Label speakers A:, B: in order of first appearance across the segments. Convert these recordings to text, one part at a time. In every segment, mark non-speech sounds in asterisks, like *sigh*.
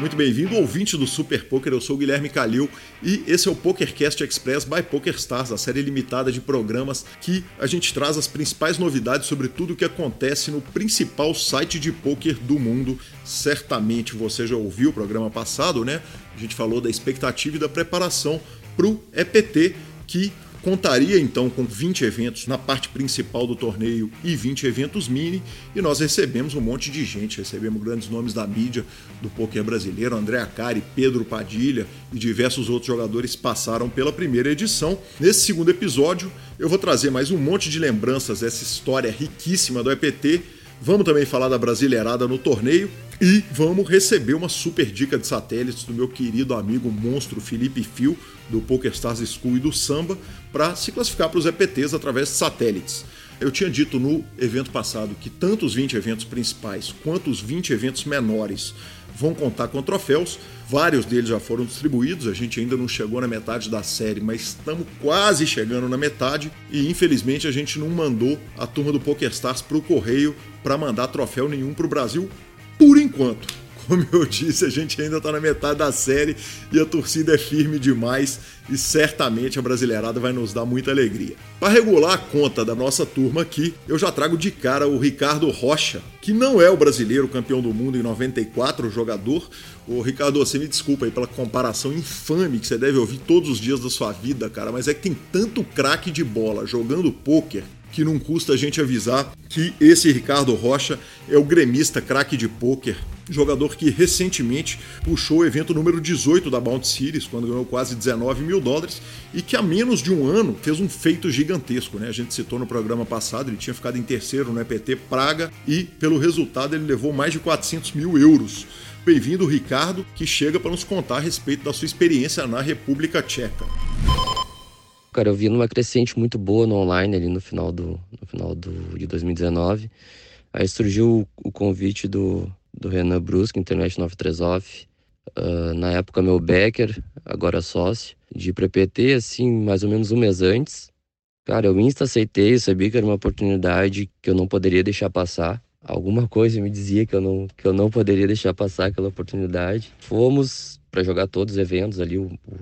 A: Muito bem-vindo, ouvinte do Super Poker. Eu sou o Guilherme Calil e esse é o PokerCast Express by PokerStars, a série limitada de programas que a gente traz as principais novidades sobre tudo o que acontece no principal site de poker do mundo. Certamente você já ouviu o programa passado, né? A gente falou da expectativa e da preparação para o EPT que contaria então com 20 eventos na parte principal do torneio e 20 eventos mini, e nós recebemos um monte de gente, recebemos grandes nomes da mídia do poker brasileiro, André Acari, Pedro Padilha e diversos outros jogadores passaram pela primeira edição. Nesse segundo episódio, eu vou trazer mais um monte de lembranças dessa história riquíssima do EPT. Vamos também falar da brasileirada no torneio e vamos receber uma super dica de satélites do meu querido amigo monstro Felipe Fio, do PokerStars School e do Samba, para se classificar para os EPTs através de satélites. Eu tinha dito no evento passado que tanto os 20 eventos principais quanto os 20 eventos menores vão contar com troféus. Vários deles já foram distribuídos, a gente ainda não chegou na metade da série, mas estamos quase chegando na metade e infelizmente a gente não mandou a turma do PokerStars para o correio para mandar troféu nenhum para o Brasil por enquanto. Como eu disse, a gente ainda está na metade da série e a torcida é firme demais e certamente a Brasileirada vai nos dar muita alegria. Para regular a conta da nossa turma aqui, eu já trago de cara o Ricardo Rocha, que não é o brasileiro campeão do mundo em 94, o jogador. Ô Ricardo, você me desculpa aí pela comparação infame que você deve ouvir todos os dias da sua vida, cara, mas é que tem tanto craque de bola jogando pôquer que não custa a gente avisar que esse Ricardo Rocha é o gremista craque de pôquer, jogador que recentemente puxou o evento número 18 da Bounty Series, quando ganhou quase 19 mil dólares, e que há menos de um ano fez um feito gigantesco. Né? A gente citou no programa passado, ele tinha ficado em terceiro no EPT Praga e, pelo resultado, ele levou mais de 400 mil euros. Bem-vindo, Ricardo, que chega para nos contar a respeito da sua experiência na República Tcheca.
B: Cara, eu vi numa crescente muito boa no online ali no final do no final do, de 2019. Aí surgiu o, o convite do, do Renan Brusque, Internet 93 Off. Uh, na época, meu Becker, agora sócio, de ir pra PT, assim, mais ou menos um mês antes. Cara, eu insta aceitei, sabia que era uma oportunidade que eu não poderia deixar passar. Alguma coisa me dizia que eu não, que eu não poderia deixar passar aquela oportunidade. Fomos para jogar todos os eventos ali, o, o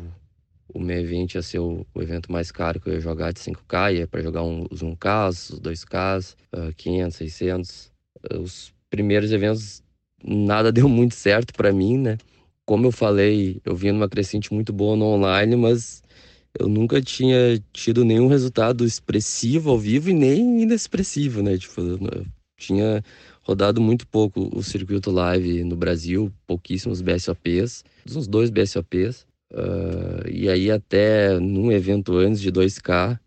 B: o meu evento ia ser o, o, evento mais caro que eu ia jogar de 5K, ia para jogar um, os 1K, os 2K, uh, 500, 600. Uh, os primeiros eventos nada *laughs* deu muito certo para mim, né? Como eu falei, eu vinha numa crescente muito boa no online, mas eu nunca tinha tido nenhum resultado expressivo ao vivo e nem inexpressivo, né? Tipo, eu tinha rodado muito pouco o circuito live no Brasil, pouquíssimos BSOPs, uns dois BSOPs. Uh, e aí até num evento antes de 2K,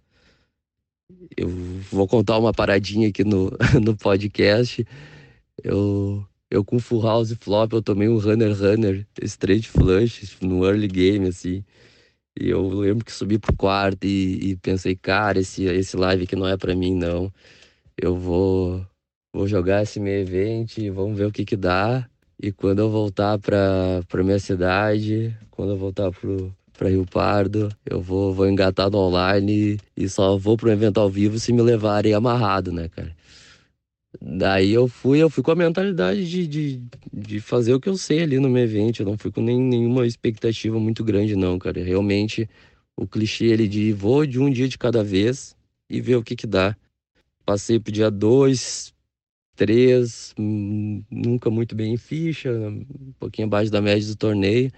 B: eu vou contar uma paradinha aqui no, *laughs* no podcast. Eu, eu com Full House Flop, eu tomei um Runner Runner straight flush no early game, assim. E eu lembro que subi pro quarto e, e pensei, cara, esse, esse live aqui não é para mim, não. Eu vou, vou jogar esse meu evento e vamos ver o que que dá. E quando eu voltar para para minha cidade, quando eu voltar pro para Rio Pardo, eu vou vou engatar no online e, e só vou pro evento ao vivo se me levarem amarrado, né, cara? Daí eu fui, eu fui com a mentalidade de, de, de fazer o que eu sei ali no meu evento. Eu não fui com nem, nenhuma expectativa muito grande, não, cara. Realmente, o clichê ele de vou de um dia de cada vez e ver o que que dá. Passei pro dia 2, três, hum, nunca muito bem em ficha, um pouquinho abaixo da média do torneio.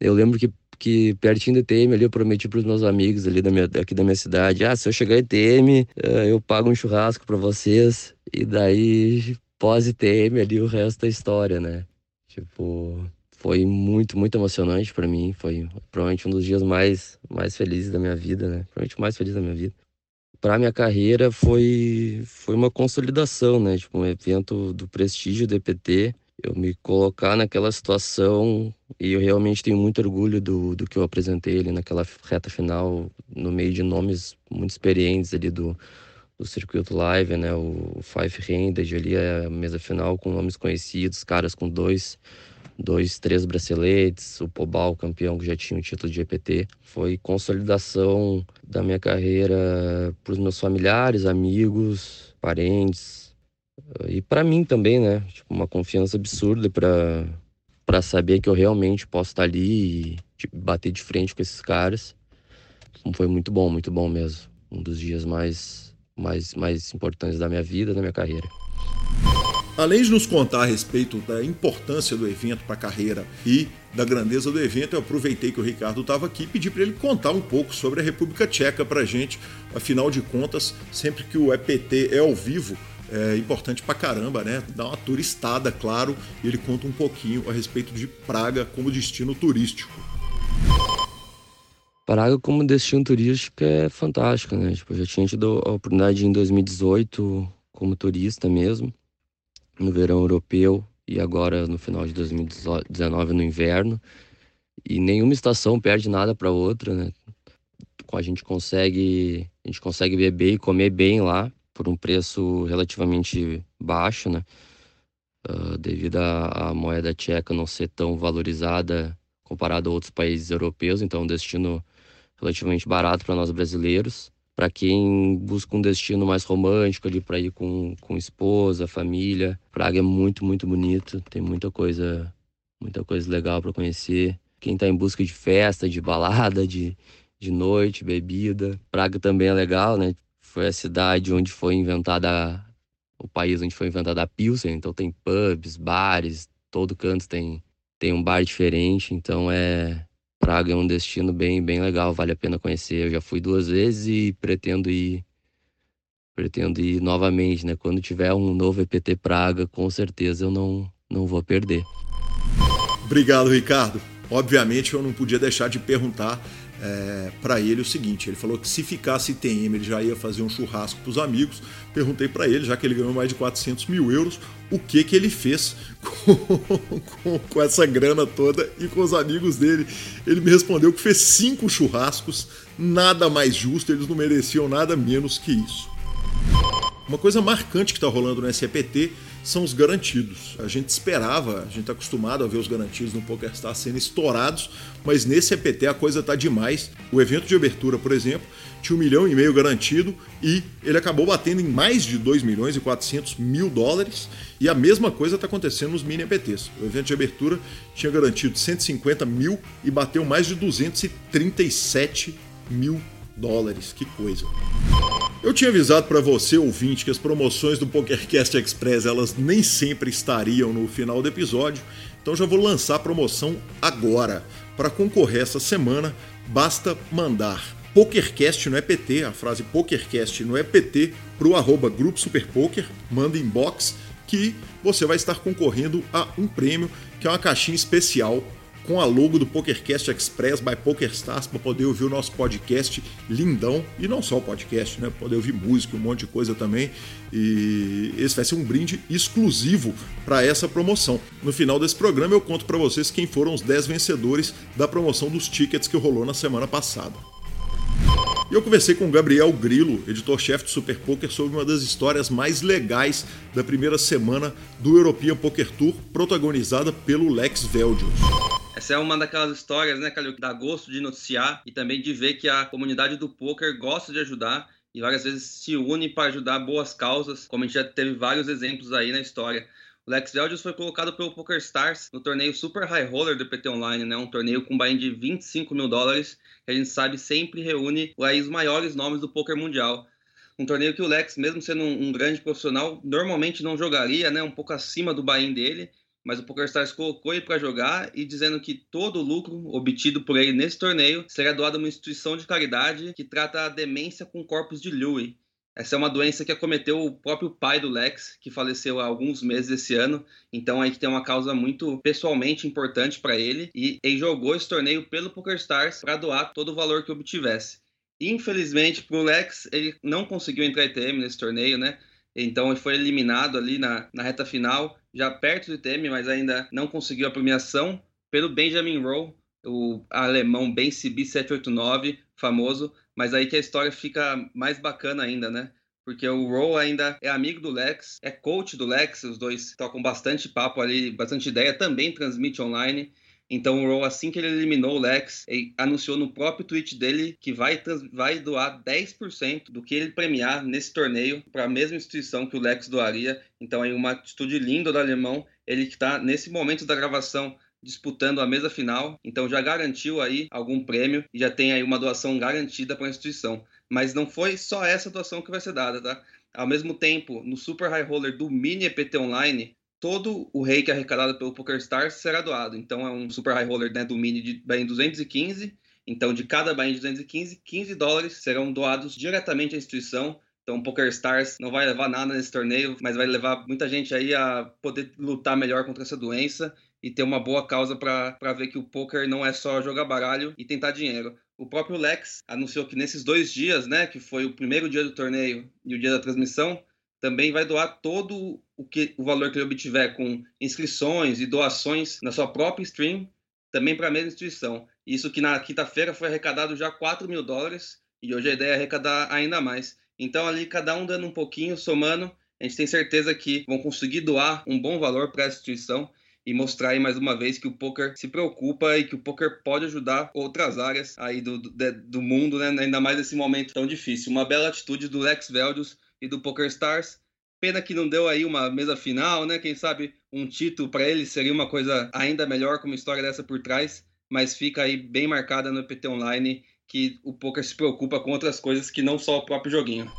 B: Eu lembro que, que pertinho do ETM ali eu prometi para os meus amigos ali da minha, aqui da minha cidade, ah, se eu chegar ETM, eh, eu pago um churrasco para vocês. E daí, pós-ETM ali, o resto é história, né? Tipo, foi muito, muito emocionante para mim. Foi provavelmente um dos dias mais, mais felizes da minha vida, né? Provavelmente mais feliz da minha vida para minha carreira foi foi uma consolidação, né? Tipo, um evento do prestígio do EPT, eu me colocar naquela situação e eu realmente tenho muito orgulho do, do que eu apresentei ali naquela reta final, no meio de nomes muito experientes ali do, do circuito live, né? O Five Handed ali, a mesa final com nomes conhecidos, caras com dois dois, três braceletes, o Pobal, campeão que já tinha o título de EPT. Foi consolidação da minha carreira para os meus familiares, amigos, parentes e para mim também, né? Tipo, uma confiança absurda para para saber que eu realmente posso estar ali e tipo, bater de frente com esses caras. Foi muito bom, muito bom mesmo. Um dos dias mais, mais, mais importantes da minha vida, da minha carreira.
A: Além de nos contar a respeito da importância do evento para a carreira e da grandeza do evento, eu aproveitei que o Ricardo estava aqui e pedi para ele contar um pouco sobre a República Tcheca para a gente. Afinal de contas, sempre que o EPT é ao vivo, é importante pra caramba, né? Dá uma turistada, claro, e ele conta um pouquinho a respeito de Praga como destino turístico.
B: Praga como destino turístico é fantástico, né? Tipo, eu já tinha tido a oportunidade em 2018 como turista mesmo, no verão europeu e agora no final de 2019 no inverno. E nenhuma estação perde nada para outra, né? A gente consegue, a gente consegue beber e comer bem lá por um preço relativamente baixo, né? Uh, devido à moeda tcheca não ser tão valorizada comparado a outros países europeus, então é um destino relativamente barato para nós brasileiros. Para quem busca um destino mais romântico ali para ir com, com esposa, família, Praga é muito, muito bonito, tem muita coisa, muita coisa legal para conhecer. Quem está em busca de festa, de balada, de, de noite, bebida, Praga também é legal, né? Foi a cidade onde foi inventada, o país onde foi inventada a Pilsen, então tem pubs, bares, todo canto tem, tem um bar diferente, então é Praga é um destino bem, bem legal, vale a pena conhecer. Eu já fui duas vezes e pretendo ir pretendo ir novamente, né? Quando tiver um novo EPT Praga, com certeza eu não, não vou perder.
A: Obrigado, Ricardo. Obviamente eu não podia deixar de perguntar é, para ele o seguinte: ele falou que se ficasse ITM ele já ia fazer um churrasco para os amigos. Perguntei para ele, já que ele ganhou mais de 400 mil euros, o que que ele fez *laughs* com, com, com, essa grana toda e com os amigos dele. Ele me respondeu que fez cinco churrascos, nada mais justo, eles não mereciam nada menos que isso. Uma coisa marcante que está rolando no SEPT são os garantidos. A gente esperava, a gente está acostumado a ver os garantidos no PokerStars sendo estourados, mas nesse EPT a coisa está demais. O evento de abertura, por exemplo, tinha um milhão e meio garantido e ele acabou batendo em mais de 2 milhões e 400 mil dólares. E a mesma coisa está acontecendo nos mini EPTs. O evento de abertura tinha garantido 150 mil e bateu mais de 237 mil dólares. Que coisa! Eu tinha avisado para você, ouvinte, que as promoções do PokerCast Express elas nem sempre estariam no final do episódio, então já vou lançar a promoção agora. Para concorrer essa semana, basta mandar PokerCast no EPT, a frase PokerCast no EPT, para o arroba Grupo Superpoker, manda inbox que você vai estar concorrendo a um prêmio que é uma caixinha especial com a logo do PokerCast Express by PokerStars para poder ouvir o nosso podcast lindão e não só o podcast, né? Poder ouvir música, um monte de coisa também. E esse vai ser um brinde exclusivo para essa promoção. No final desse programa eu conto para vocês quem foram os 10 vencedores da promoção dos tickets que rolou na semana passada. E eu conversei com o Gabriel Grilo, editor-chefe do Super Poker, sobre uma das histórias mais legais da primeira semana do European Poker Tour, protagonizada pelo Lex Veldios.
C: Essa é uma daquelas histórias, né, Calil, que dá gosto de noticiar e também de ver que a comunidade do poker gosta de ajudar e várias vezes se une para ajudar boas causas, como a gente já teve vários exemplos aí na história. O Lex Veldius foi colocado pelo Poker Stars no torneio Super High Roller do PT Online, né? Um torneio com buy de 25 mil dólares, que a gente sabe sempre reúne os maiores nomes do poker mundial. Um torneio que o Lex, mesmo sendo um, um grande profissional, normalmente não jogaria, né? Um pouco acima do buy dele mas o PokerStars colocou ele para jogar e dizendo que todo o lucro obtido por ele nesse torneio será doado a uma instituição de caridade que trata a demência com corpos de Lewy. Essa é uma doença que acometeu o próprio pai do Lex, que faleceu há alguns meses esse ano. Então aí tem uma causa muito pessoalmente importante para ele e ele jogou esse torneio pelo PokerStars para doar todo o valor que obtivesse. Infelizmente para o Lex ele não conseguiu entrar ITM nesse torneio, né? Então foi eliminado ali na, na reta final já perto do ITM, mas ainda não conseguiu a premiação, pelo Benjamin Rowe, o alemão Ben CB 789, famoso, mas aí que a história fica mais bacana ainda, né? Porque o Rowe ainda é amigo do Lex, é coach do Lex, os dois trocam bastante papo ali, bastante ideia, também transmite online. Então o Raw, assim que ele eliminou o Lex, ele anunciou no próprio tweet dele que vai, vai doar 10% do que ele premiar nesse torneio para a mesma instituição que o Lex doaria. Então aí uma atitude linda do alemão, ele que está nesse momento da gravação disputando a mesa final, então já garantiu aí algum prêmio e já tem aí uma doação garantida para a instituição. Mas não foi só essa doação que vai ser dada, tá? Ao mesmo tempo, no Super High Roller do Mini EPT Online, todo o rei que é arrecadado pelo PokerStars será doado. Então é um Super High Roller né, do Mini de em 215. Então, de cada de 215, 15 dólares serão doados diretamente à instituição então, PokerStars não vai levar nada nesse torneio, mas vai levar muita gente aí a poder lutar melhor contra essa doença e ter uma boa causa para ver que o poker não é só jogar baralho e tentar dinheiro. O próprio Lex anunciou que nesses dois dias, né, que foi o primeiro dia do torneio e o dia da transmissão, também vai doar todo o, que, o valor que ele obtiver com inscrições e doações na sua própria stream, também para a mesma instituição. Isso que na quinta-feira foi arrecadado já 4 mil dólares e hoje a ideia é arrecadar ainda mais. Então, ali, cada um dando um pouquinho, somando, a gente tem certeza que vão conseguir doar um bom valor para a instituição e mostrar aí mais uma vez que o poker se preocupa e que o poker pode ajudar outras áreas aí do, do, do mundo, né? ainda mais nesse momento tão difícil. Uma bela atitude do Lex Veldius e do Poker Stars. Pena que não deu aí uma mesa final, né? Quem sabe um título para ele seria uma coisa ainda melhor com uma história dessa por trás, mas fica aí bem marcada no EPT Online que o poker se preocupa com outras coisas que não só o próprio joguinho.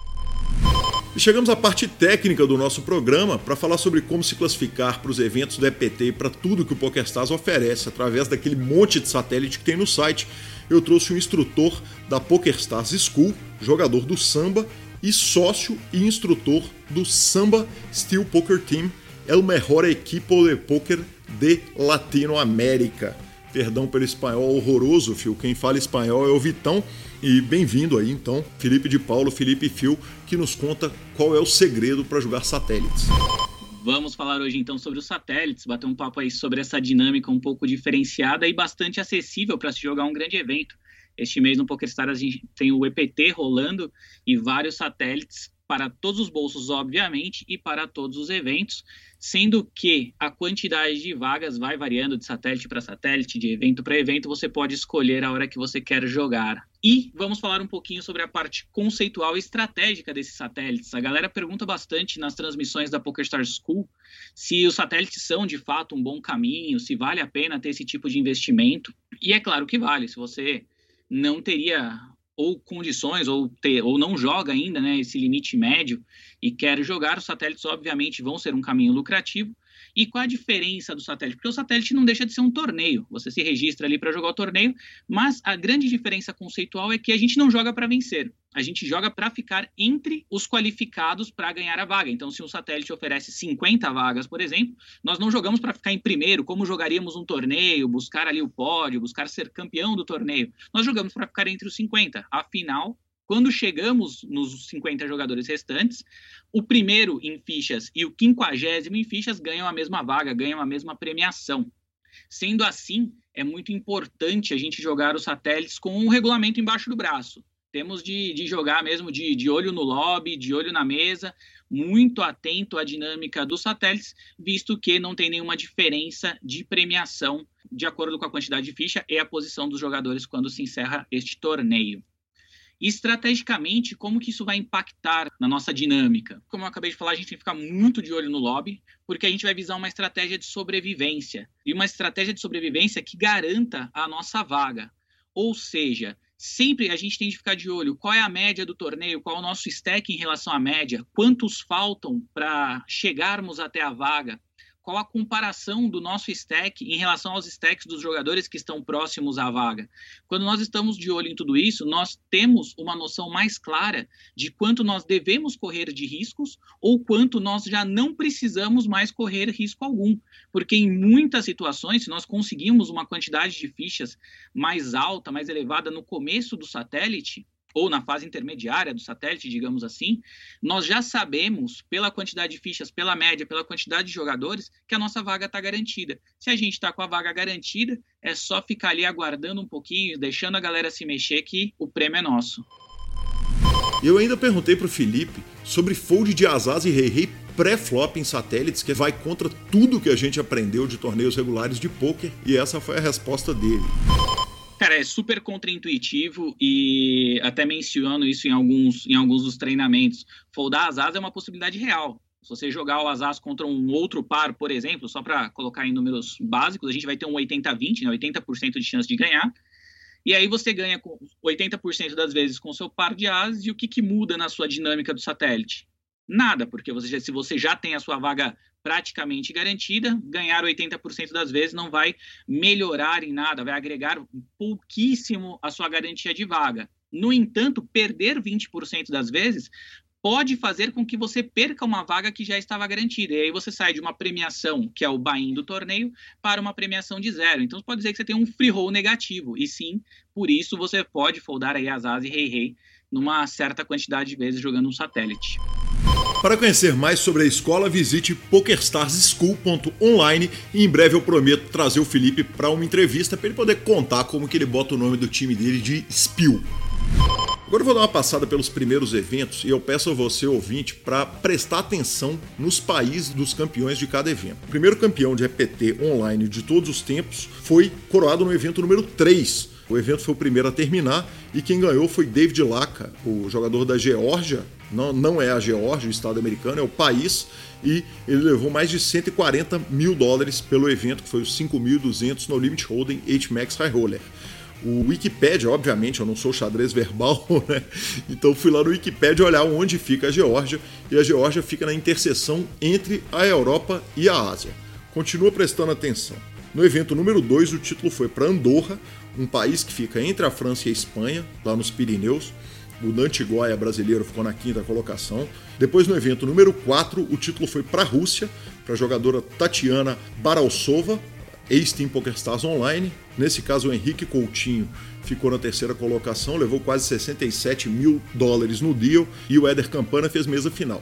A: Chegamos à parte técnica do nosso programa para falar sobre como se classificar para os eventos do EPT e para tudo que o PokerStars oferece através daquele monte de satélite que tem no site. Eu trouxe um instrutor da PokerStars School, jogador do samba e sócio e instrutor do Samba Steel Poker Team, é o melhor equipo de poker de Latinoamérica. Perdão pelo espanhol horroroso, Fio. Quem fala espanhol é o Vitão. E bem-vindo aí, então, Felipe de Paulo, Felipe Fio, que nos conta qual é o segredo para jogar satélites.
D: Vamos falar hoje então sobre os satélites, bater um papo aí sobre essa dinâmica um pouco diferenciada e bastante acessível para se jogar um grande evento. Este mês no PokerStars a gente tem o EPT rolando e vários satélites para todos os bolsos, obviamente, e para todos os eventos, sendo que a quantidade de vagas vai variando de satélite para satélite, de evento para evento, você pode escolher a hora que você quer jogar. E vamos falar um pouquinho sobre a parte conceitual e estratégica desses satélites. A galera pergunta bastante nas transmissões da PokerStars School se os satélites são de fato um bom caminho, se vale a pena ter esse tipo de investimento. E é claro que vale, se você não teria ou condições, ou, ter, ou não joga ainda né, esse limite médio e quer jogar, os satélites obviamente vão ser um caminho lucrativo. E qual a diferença do satélite? Porque o satélite não deixa de ser um torneio. Você se registra ali para jogar o torneio, mas a grande diferença conceitual é que a gente não joga para vencer. A gente joga para ficar entre os qualificados para ganhar a vaga. Então, se um satélite oferece 50 vagas, por exemplo, nós não jogamos para ficar em primeiro, como jogaríamos um torneio, buscar ali o pódio, buscar ser campeão do torneio. Nós jogamos para ficar entre os 50. Afinal, quando chegamos nos 50 jogadores restantes, o primeiro em fichas e o quinquagésimo em fichas ganham a mesma vaga, ganham a mesma premiação. Sendo assim, é muito importante a gente jogar os satélites com um regulamento embaixo do braço. Temos de, de jogar mesmo de, de olho no lobby, de olho na mesa, muito atento à dinâmica dos satélites, visto que não tem nenhuma diferença de premiação de acordo com a quantidade de ficha e a posição dos jogadores quando se encerra este torneio. E estrategicamente, como que isso vai impactar na nossa dinâmica? Como eu acabei de falar, a gente tem que ficar muito de olho no lobby, porque a gente vai visar uma estratégia de sobrevivência. E uma estratégia de sobrevivência que garanta a nossa vaga. Ou seja, sempre a gente tem de ficar de olho qual é a média do torneio, qual é o nosso stack em relação à média, quantos faltam para chegarmos até a vaga qual a comparação do nosso stack em relação aos stacks dos jogadores que estão próximos à vaga. Quando nós estamos de olho em tudo isso, nós temos uma noção mais clara de quanto nós devemos correr de riscos ou quanto nós já não precisamos mais correr risco algum. Porque em muitas situações, se nós conseguimos uma quantidade de fichas mais alta, mais elevada no começo do satélite, ou na fase intermediária do satélite, digamos assim, nós já sabemos, pela quantidade de fichas, pela média, pela quantidade de jogadores, que a nossa vaga está garantida. Se a gente está com a vaga garantida, é só ficar ali aguardando um pouquinho, deixando a galera se mexer, que o prêmio é nosso.
A: Eu ainda perguntei para o Felipe sobre fold de Azaz e Rei Rei pré-flop em satélites, que vai contra tudo que a gente aprendeu de torneios regulares de poker, e essa foi a resposta dele.
D: Cara, é super contraintuitivo e até menciono isso em alguns, em alguns dos treinamentos. Foldar as asas é uma possibilidade real. Se você jogar o Asas contra um outro par, por exemplo, só para colocar em números básicos, a gente vai ter um 80-20, né, 80% de chance de ganhar. E aí você ganha 80% das vezes com seu par de as e o que, que muda na sua dinâmica do satélite? Nada, porque você, se você já tem a sua vaga praticamente garantida, ganhar 80% das vezes não vai melhorar em nada, vai agregar pouquíssimo a sua garantia de vaga. No entanto, perder 20% das vezes pode fazer com que você perca uma vaga que já estava garantida. E aí você sai de uma premiação, que é o buy-in do torneio, para uma premiação de zero. Então pode dizer que você tem um free roll negativo. E sim, por isso você pode foldar aí as as e rei rei numa certa quantidade de vezes jogando um satélite.
A: Para conhecer mais sobre a escola, visite pokerstarschool.online e em breve eu prometo trazer o Felipe para uma entrevista para ele poder contar como que ele bota o nome do time dele de Spill. Agora eu vou dar uma passada pelos primeiros eventos e eu peço a você, ouvinte, para prestar atenção nos países dos campeões de cada evento. O primeiro campeão de EPT online de todos os tempos foi coroado no evento número 3. O evento foi o primeiro a terminar e quem ganhou foi David Laka, o jogador da Geórgia. Não, não é a Geórgia, o estado americano, é o país. E ele levou mais de 140 mil dólares pelo evento, que foi os 5.200 no Limit Hold'em H-Max High Roller. O Wikipedia, obviamente, eu não sou xadrez verbal, *laughs* né? Então fui lá no Wikipedia olhar onde fica a Geórgia, e a Geórgia fica na interseção entre a Europa e a Ásia. Continua prestando atenção. No evento número 2, o título foi para Andorra, um país que fica entre a França e a Espanha, lá nos Pirineus. O Nantigoya brasileiro ficou na quinta colocação. Depois, no evento número 4, o título foi para a Rússia, para a jogadora Tatiana Baralsova, ex-Team PokerStars Online. Nesse caso, o Henrique Coutinho ficou na terceira colocação, levou quase 67 mil dólares no deal e o Éder Campana fez mesa final.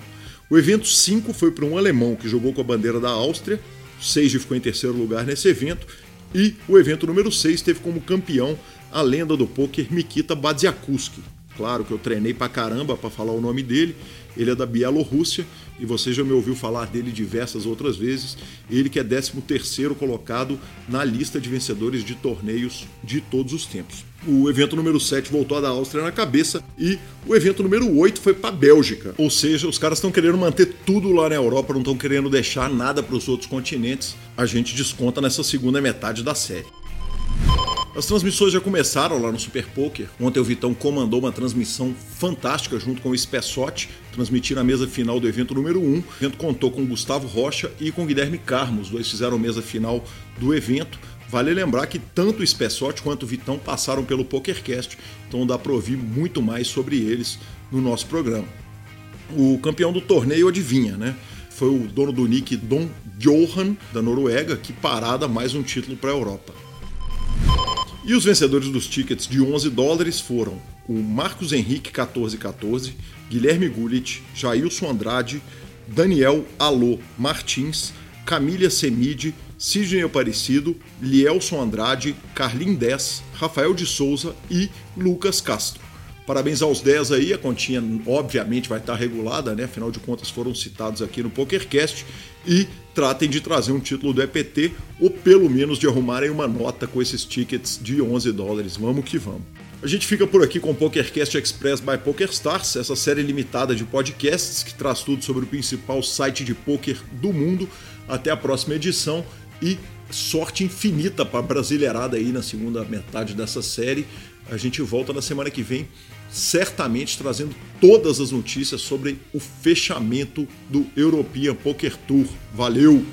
A: O evento 5 foi para um alemão que jogou com a bandeira da Áustria, Seiji ficou em terceiro lugar nesse evento, e o evento número 6 teve como campeão a lenda do poker Mikita Badziakuski. Claro que eu treinei pra caramba para falar o nome dele. Ele é da Bielorrússia e você já me ouviu falar dele diversas outras vezes. Ele que é 13º colocado na lista de vencedores de torneios de todos os tempos. O evento número 7 voltou a da Áustria na cabeça e o evento número 8 foi para Bélgica. Ou seja, os caras estão querendo manter tudo lá na Europa, não estão querendo deixar nada para os outros continentes. A gente desconta nessa segunda metade da série. As transmissões já começaram lá no Super Poker. Ontem o Vitão comandou uma transmissão fantástica junto com o Spessotti, transmitindo a mesa final do evento número 1. O evento contou com Gustavo Rocha e com Guilherme Carmo, os dois fizeram mesa final do evento. Vale lembrar que tanto o Spessotti quanto o Vitão passaram pelo PokerCast, então dá para ouvir muito mais sobre eles no nosso programa. O campeão do torneio adivinha, né? Foi o dono do nick Dom Johan, da Noruega, que parada mais um título para a Europa. E os vencedores dos tickets de 11 dólares foram o Marcos Henrique 1414, Guilherme Gullit, Jailson Andrade, Daniel Alô Martins, Camília Semide, Sidney Aparecido, Lielson Andrade, Carlin 10, Rafael de Souza e Lucas Castro. Parabéns aos 10 aí, a continha obviamente vai estar regulada, né? Afinal de contas foram citados aqui no PokerCast e tratem de trazer um título do EPT ou pelo menos de arrumarem uma nota com esses tickets de 11 dólares. Vamos que vamos. A gente fica por aqui com o PokerCast Express by PokerStars, essa série limitada de podcasts que traz tudo sobre o principal site de poker do mundo. Até a próxima edição e sorte infinita para a brasileirada aí na segunda metade dessa série. A gente volta na semana que vem certamente trazendo todas as notícias sobre o fechamento do European Poker Tour. Valeu!